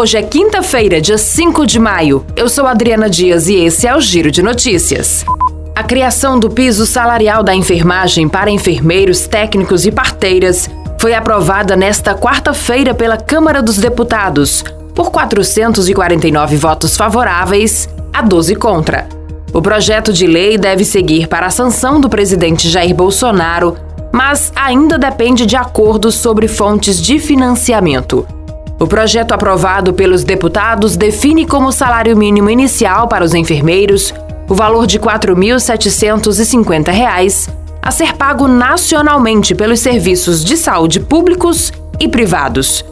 Hoje é quinta-feira, dia 5 de maio. Eu sou Adriana Dias e esse é o Giro de Notícias. A criação do piso salarial da enfermagem para enfermeiros, técnicos e parteiras foi aprovada nesta quarta-feira pela Câmara dos Deputados, por 449 votos favoráveis a 12 contra. O projeto de lei deve seguir para a sanção do presidente Jair Bolsonaro, mas ainda depende de acordos sobre fontes de financiamento. O projeto aprovado pelos deputados define como salário mínimo inicial para os enfermeiros o valor de R$ 4.750 a ser pago nacionalmente pelos serviços de saúde públicos e privados.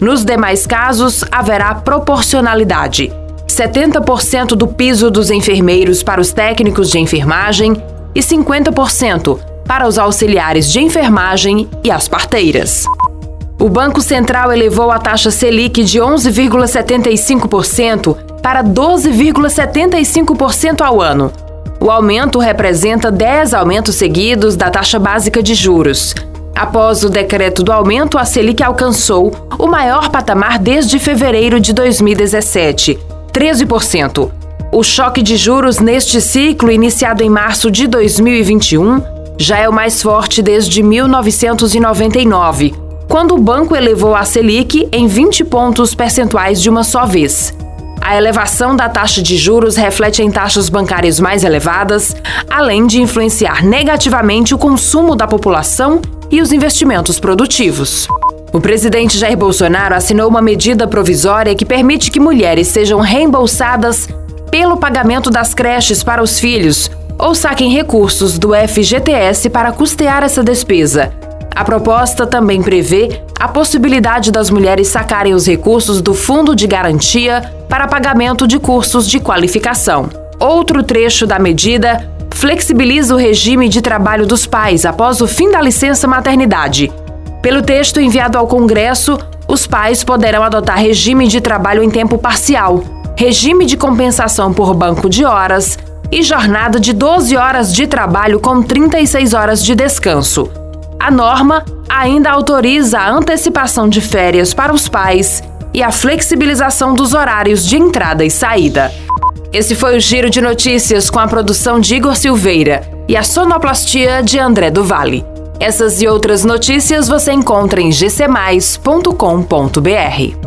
Nos demais casos, haverá proporcionalidade. 70% do piso dos enfermeiros para os técnicos de enfermagem e 50% para os auxiliares de enfermagem e as parteiras. O Banco Central elevou a taxa Selic de 11,75% para 12,75% ao ano. O aumento representa 10 aumentos seguidos da taxa básica de juros. Após o decreto do aumento, a Selic alcançou o maior patamar desde fevereiro de 2017, 13%. O choque de juros neste ciclo, iniciado em março de 2021, já é o mais forte desde 1999 quando o banco elevou a Selic em 20 pontos percentuais de uma só vez. A elevação da taxa de juros reflete em taxas bancárias mais elevadas, além de influenciar negativamente o consumo da população e os investimentos produtivos. O presidente Jair Bolsonaro assinou uma medida provisória que permite que mulheres sejam reembolsadas pelo pagamento das creches para os filhos ou saquem recursos do FGTS para custear essa despesa. A proposta também prevê a possibilidade das mulheres sacarem os recursos do Fundo de Garantia para pagamento de cursos de qualificação. Outro trecho da medida flexibiliza o regime de trabalho dos pais após o fim da licença maternidade. Pelo texto enviado ao Congresso, os pais poderão adotar regime de trabalho em tempo parcial, regime de compensação por banco de horas e jornada de 12 horas de trabalho com 36 horas de descanso. A norma ainda autoriza a antecipação de férias para os pais e a flexibilização dos horários de entrada e saída. Esse foi o Giro de Notícias com a produção de Igor Silveira e a sonoplastia de André do Vale. Essas e outras notícias você encontra em gcmais.com.br.